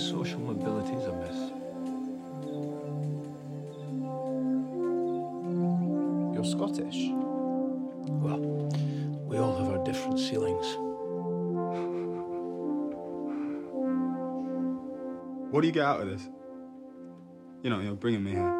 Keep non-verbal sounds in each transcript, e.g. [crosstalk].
social mobility is amiss. You're Scottish? Well, we all have our different ceilings. What do you get out of this? You know, you're bringing me here.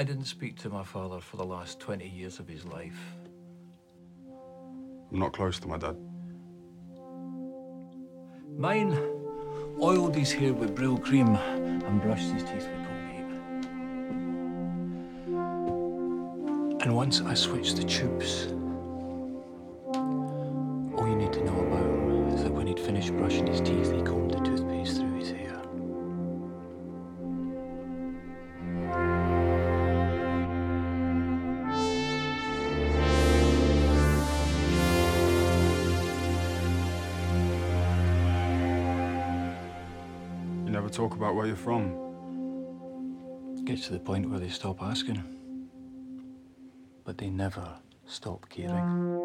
I didn't speak to my father for the last 20 years of his life. I'm not close to my dad. Mine oiled his hair with Brylcreem and brushed his teeth with Colgate. And once I switched the tubes, from. Gets to the point where they stop asking. But they never stop caring.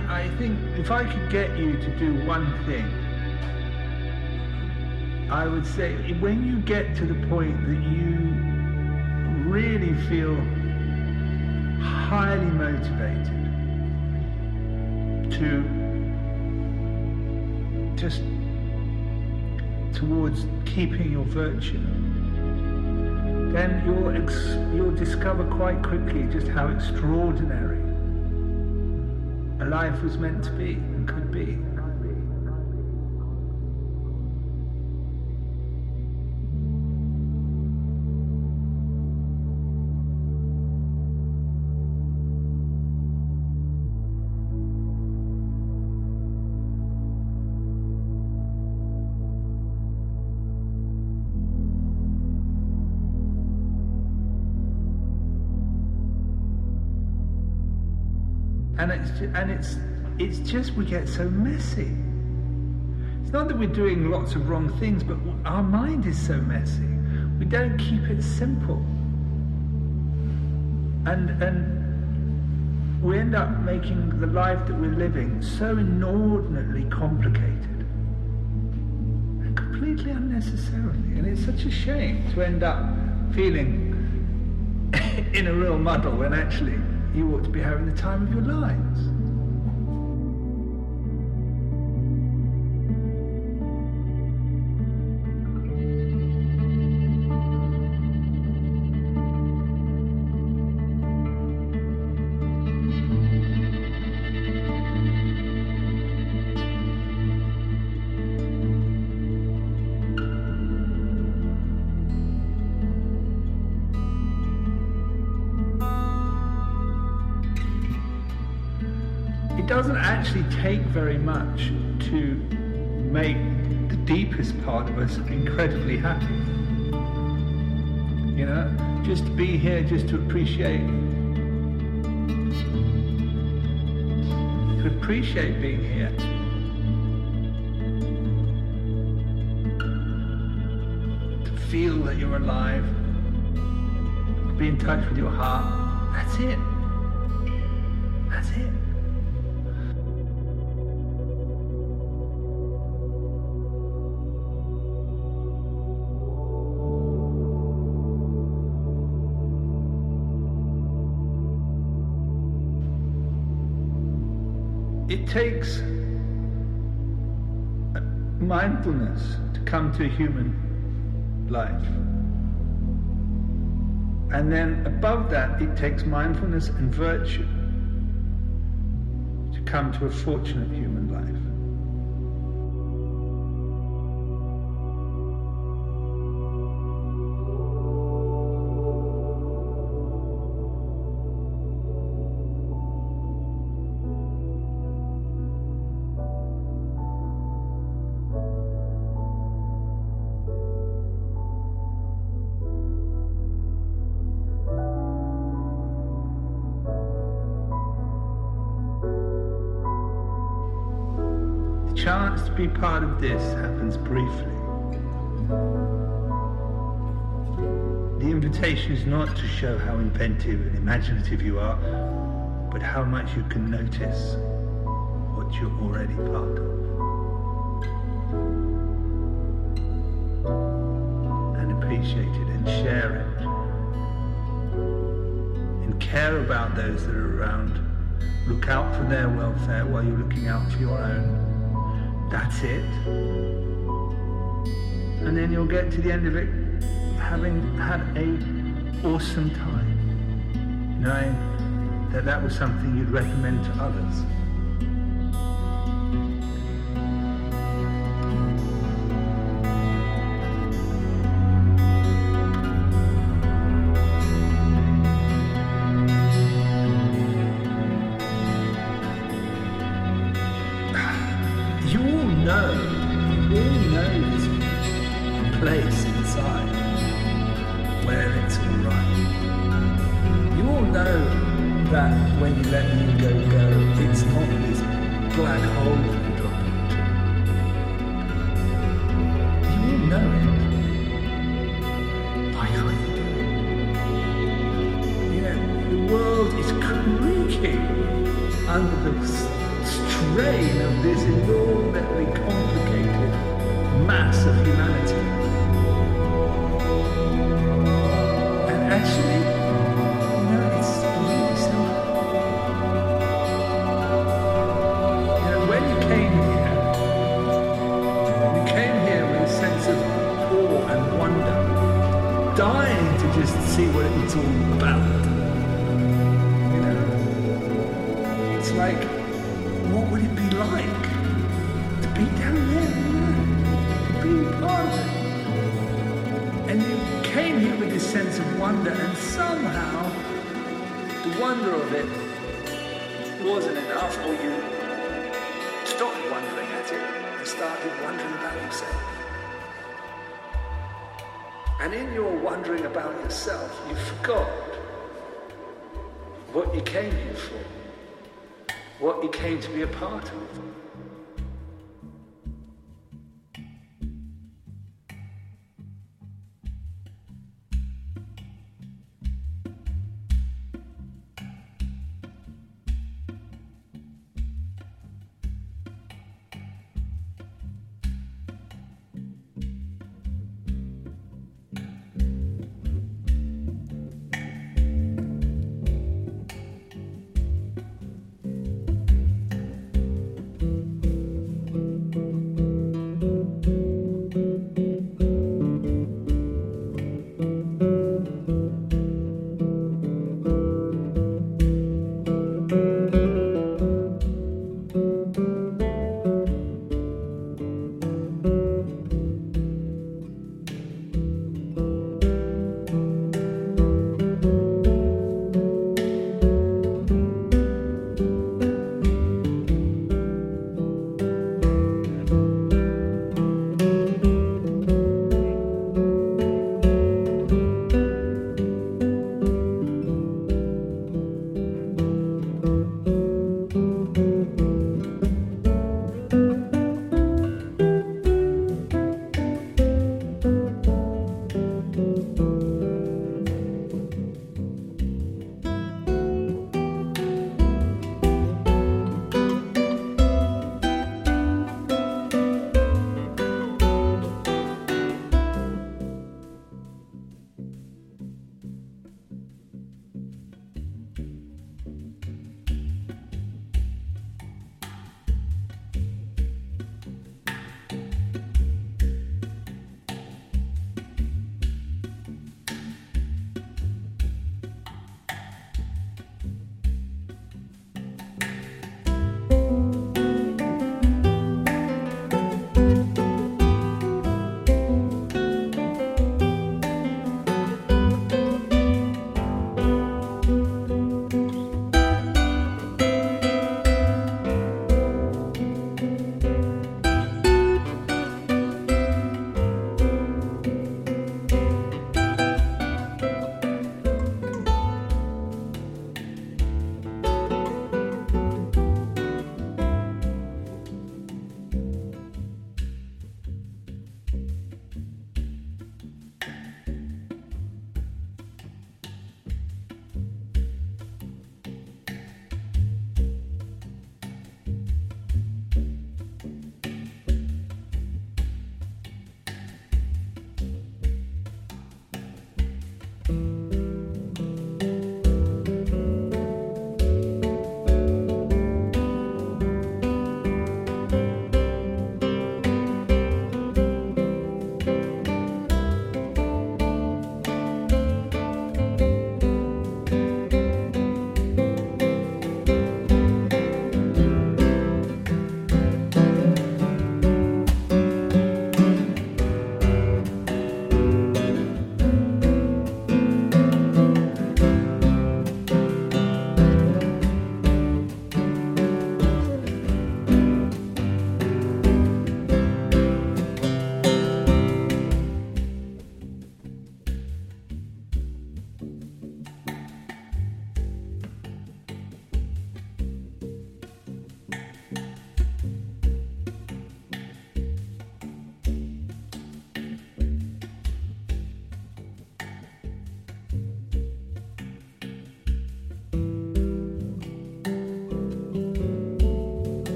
I, I, think if I could get you to do one thing, I would say when you get to the point that you really feel highly motivated to just towards keeping your virtue, then you'll, you'll discover quite quickly just how extraordinary life was meant to be and could be. And it's it's just we get so messy. It's not that we're doing lots of wrong things, but our mind is so messy. We don't keep it simple, and and we end up making the life that we're living so inordinately complicated and completely unnecessarily. And it's such a shame to end up feeling [coughs] in a real muddle when actually you ought to be having the time of your lives. It doesn't actually take very much to make the deepest part of us incredibly happy. You know, just to be here, just to appreciate, to appreciate being here. To feel that you're alive, to be in touch with your heart. That's it. That's it. It takes mindfulness to come to a human life. And then above that, it takes mindfulness and virtue to come to a fortunate human this happens briefly. The invitation is not to show how inventive and imaginative you are, but how much you can notice what you're already part of. And appreciate it and share it. And care about those that are around. Look out for their welfare while you're looking out for your own. That's it. And then you'll get to the end of it having had a awesome time, knowing that that was something you'd recommend to others. Black hole you drop into. You know it. Can't you the world is creaking under the strain of this inordinately like, what would it be like to be down there, to be part of it? And you came here with this sense of wonder, and somehow the wonder of it wasn't enough, or you stopped wondering at it and started wondering about yourself. And in your wondering about yourself, you forgot what you came here for, what you came to be a part of.